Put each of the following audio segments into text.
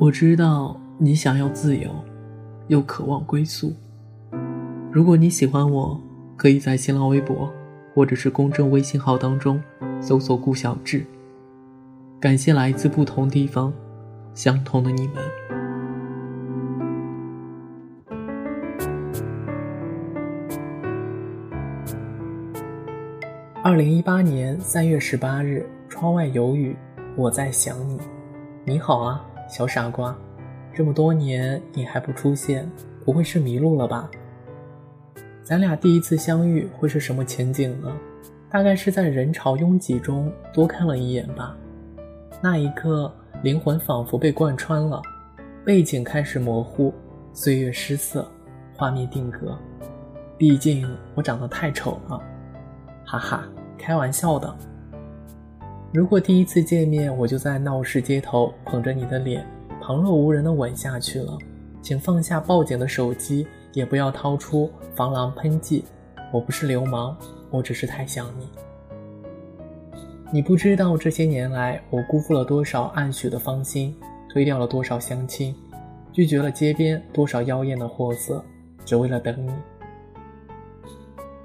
我知道你想要自由，又渴望归宿。如果你喜欢我，可以在新浪微博或者是公众微信号当中搜索“顾小志”。感谢来自不同地方、相同的你们。二零一八年三月十八日，窗外有雨，我在想你。你好啊，小傻瓜，这么多年你还不出现，不会是迷路了吧？咱俩第一次相遇会是什么情景呢？大概是在人潮拥挤中多看了一眼吧。那一刻，灵魂仿佛被贯穿了，背景开始模糊，岁月失色，画面定格。毕竟我长得太丑了，哈哈，开玩笑的。如果第一次见面我就在闹市街头捧着你的脸，旁若无人的吻下去了，请放下报警的手机，也不要掏出防狼喷剂。我不是流氓，我只是太想你。你不知道这些年来，我辜负了多少暗许的芳心，推掉了多少相亲，拒绝了街边多少妖艳的货色，只为了等你。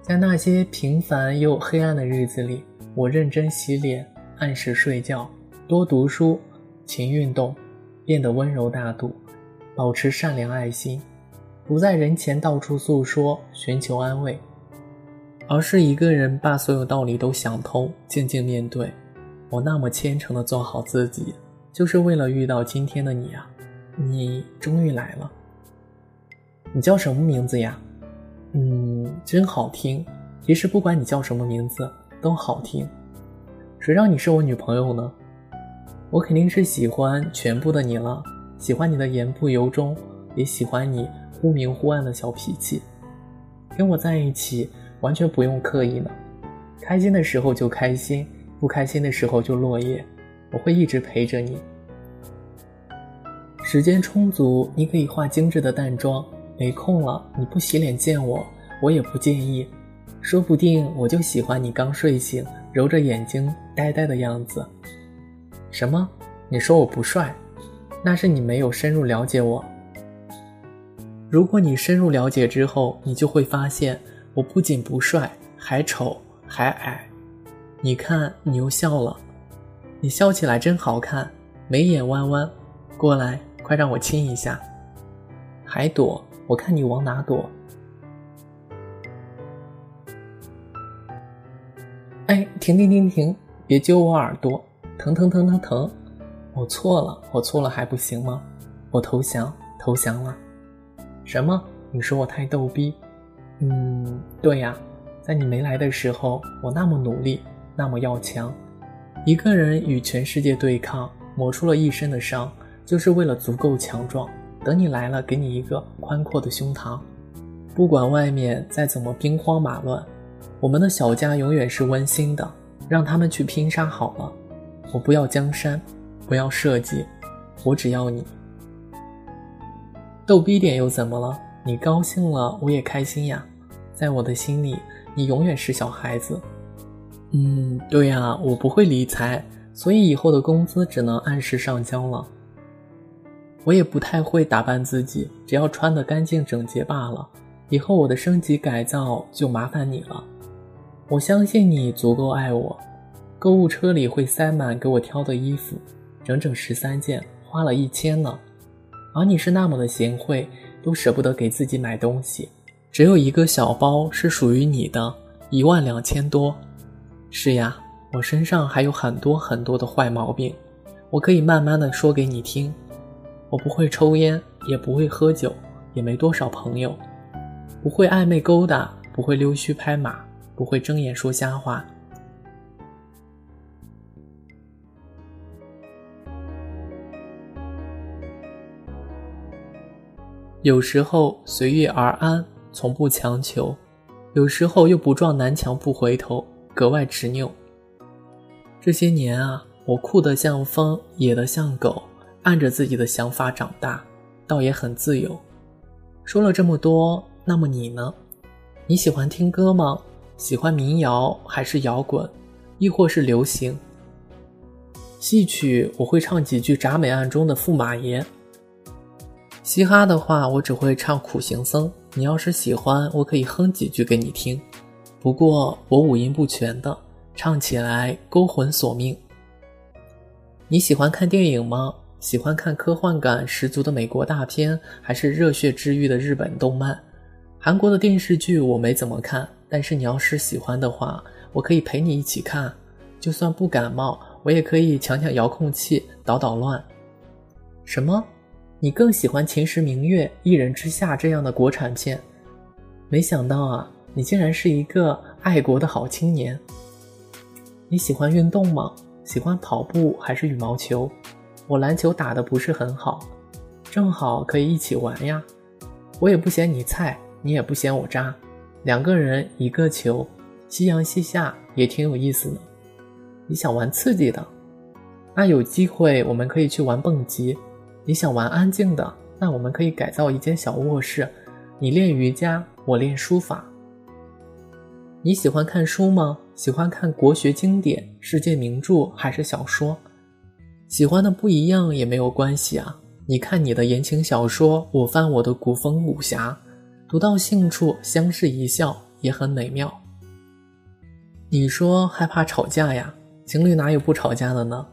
在那些平凡又黑暗的日子里，我认真洗脸，按时睡觉，多读书，勤运动，变得温柔大度，保持善良爱心，不在人前到处诉说，寻求安慰。而是一个人把所有道理都想通，静静面对。我那么虔诚的做好自己，就是为了遇到今天的你啊！你终于来了。你叫什么名字呀？嗯，真好听。其实不管你叫什么名字都好听。谁让你是我女朋友呢？我肯定是喜欢全部的你了，喜欢你的言不由衷，也喜欢你忽明忽暗的小脾气。跟我在一起。完全不用刻意呢，开心的时候就开心，不开心的时候就落叶。我会一直陪着你。时间充足，你可以化精致的淡妆。没空了，你不洗脸见我，我也不介意。说不定我就喜欢你刚睡醒，揉着眼睛呆呆的样子。什么？你说我不帅？那是你没有深入了解我。如果你深入了解之后，你就会发现。我不仅不帅，还丑，还矮。你看，你又笑了，你笑起来真好看，眉眼弯弯。过来，快让我亲一下。还躲？我看你往哪躲？哎，停停停停，别揪我耳朵，疼疼疼疼疼！我错了，我错了还不行吗？我投降，投降了。什么？你说我太逗逼？嗯，对呀，在你没来的时候，我那么努力，那么要强，一个人与全世界对抗，磨出了一身的伤，就是为了足够强壮。等你来了，给你一个宽阔的胸膛。不管外面再怎么兵荒马乱，我们的小家永远是温馨的。让他们去拼杀好了，我不要江山，不要设计，我只要你。逗逼点又怎么了？你高兴了，我也开心呀。在我的心里，你永远是小孩子。嗯，对呀，我不会理财，所以以后的工资只能按时上交了。我也不太会打扮自己，只要穿得干净整洁罢了。以后我的升级改造就麻烦你了。我相信你足够爱我。购物车里会塞满给我挑的衣服，整整十三件，花了一千呢。而你是那么的贤惠。都舍不得给自己买东西，只有一个小包是属于你的，一万两千多。是呀，我身上还有很多很多的坏毛病，我可以慢慢的说给你听。我不会抽烟，也不会喝酒，也没多少朋友，不会暧昧勾搭，不会溜须拍马，不会睁眼说瞎话。有时候随遇而安，从不强求；有时候又不撞南墙不回头，格外执拗。这些年啊，我酷得像风，野得像狗，按着自己的想法长大，倒也很自由。说了这么多，那么你呢？你喜欢听歌吗？喜欢民谣还是摇滚，亦或是流行？戏曲我会唱几句《铡美案》中的驸马爷。嘻哈的话，我只会唱苦行僧。你要是喜欢，我可以哼几句给你听。不过我五音不全的，唱起来勾魂索命。你喜欢看电影吗？喜欢看科幻感十足的美国大片，还是热血治愈的日本动漫？韩国的电视剧我没怎么看，但是你要是喜欢的话，我可以陪你一起看。就算不感冒，我也可以抢抢遥控器，捣捣乱。什么？你更喜欢《秦时明月》《一人之下》这样的国产片？没想到啊，你竟然是一个爱国的好青年。你喜欢运动吗？喜欢跑步还是羽毛球？我篮球打得不是很好，正好可以一起玩呀。我也不嫌你菜，你也不嫌我渣，两个人一个球，夕阳西下也挺有意思呢。你想玩刺激的？那有机会我们可以去玩蹦极。你想玩安静的，那我们可以改造一间小卧室，你练瑜伽，我练书法。你喜欢看书吗？喜欢看国学经典、世界名著还是小说？喜欢的不一样也没有关系啊。你看你的言情小说，我翻我的古风武侠，读到兴处相视一笑也很美妙。你说害怕吵架呀？情侣哪有不吵架的呢？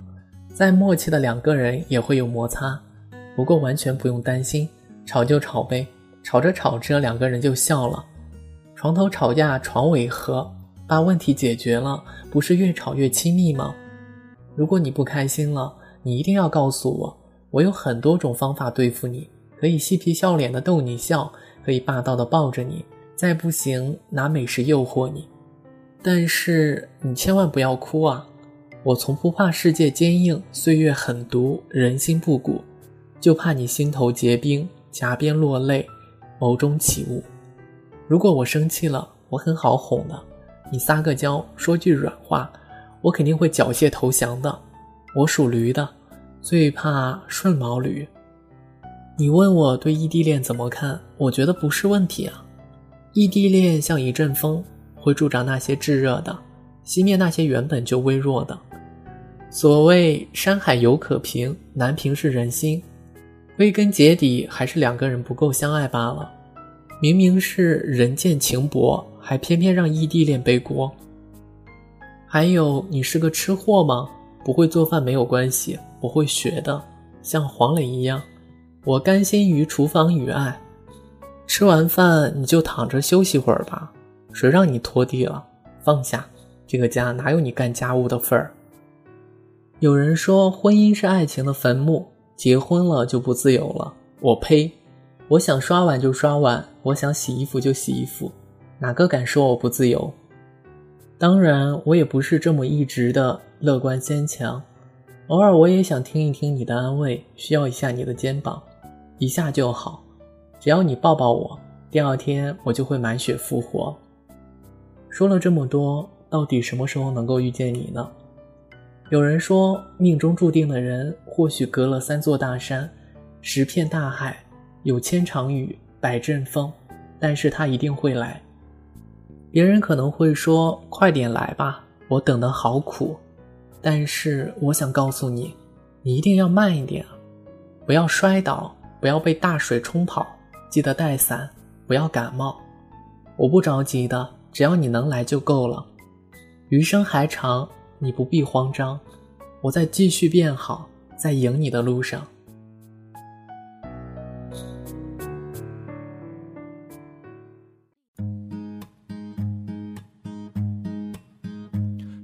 再默契的两个人也会有摩擦。不过完全不用担心，吵就吵呗，吵着吵着两个人就笑了。床头吵架床尾和，把问题解决了，不是越吵越亲密吗？如果你不开心了，你一定要告诉我，我有很多种方法对付你，可以嬉皮笑脸的逗你笑，可以霸道的抱着你，再不行拿美食诱惑你。但是你千万不要哭啊！我从不怕世界坚硬，岁月狠毒，人心不古。就怕你心头结冰，颊边落泪，眸中起雾。如果我生气了，我很好哄的。你撒个娇，说句软话，我肯定会缴械投降的。我属驴的，最怕顺毛驴。你问我对异地恋怎么看？我觉得不是问题啊。异地恋像一阵风，会助长那些炙热的，熄灭那些原本就微弱的。所谓山海犹可平，难平是人心。归根结底还是两个人不够相爱罢了。明明是人见情薄，还偏偏让异地恋背锅。还有，你是个吃货吗？不会做饭没有关系，我会学的，像黄磊一样。我甘心于厨房与爱。吃完饭你就躺着休息会儿吧。谁让你拖地了？放下，这个家哪有你干家务的份儿？有人说，婚姻是爱情的坟墓。结婚了就不自由了，我呸！我想刷碗就刷碗，我想洗衣服就洗衣服，哪个敢说我不自由？当然，我也不是这么一直的乐观坚强，偶尔我也想听一听你的安慰，需要一下你的肩膀，一下就好，只要你抱抱我，第二天我就会满血复活。说了这么多，到底什么时候能够遇见你呢？有人说，命中注定的人，或许隔了三座大山，十片大海，有千场雨，百阵风，但是他一定会来。别人可能会说：“快点来吧，我等得好苦。”但是我想告诉你，你一定要慢一点，不要摔倒，不要被大水冲跑，记得带伞，不要感冒。我不着急的，只要你能来就够了。余生还长。你不必慌张，我在继续变好，在赢你的路上。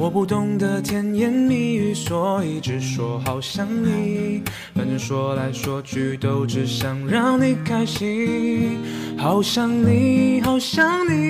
我不懂得甜言蜜语，所以只说好想你。反正说来说去都只想让你开心。好想你，好想你，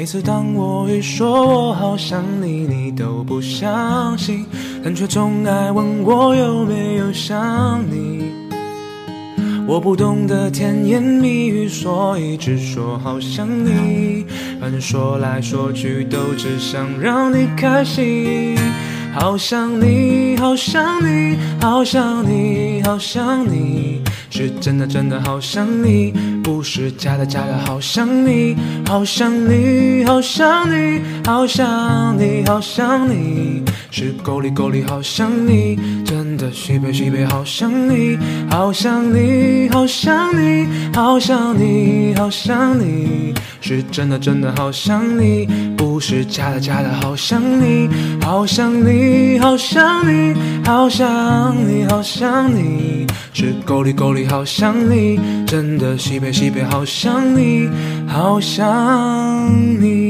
每次当我一说我好想你，你都不相信，但却总爱问我有没有想你。我不懂得甜言蜜语，所以只说好想你。反正说来说去都只想让你开心。好想你，好想你，好想你，好想你，是真的真的好想你，不是假的假的好想你。好想你，好想你，好想你，好想你，是够力够力好想你，真的西北西北好想你。好想你，好想你，好想你，好想你，是真的真的好想你，不是假的假的好想你。好想你，好想你，好想你，好想你，是够力够力好想你，真的西北西北好想你，好想你。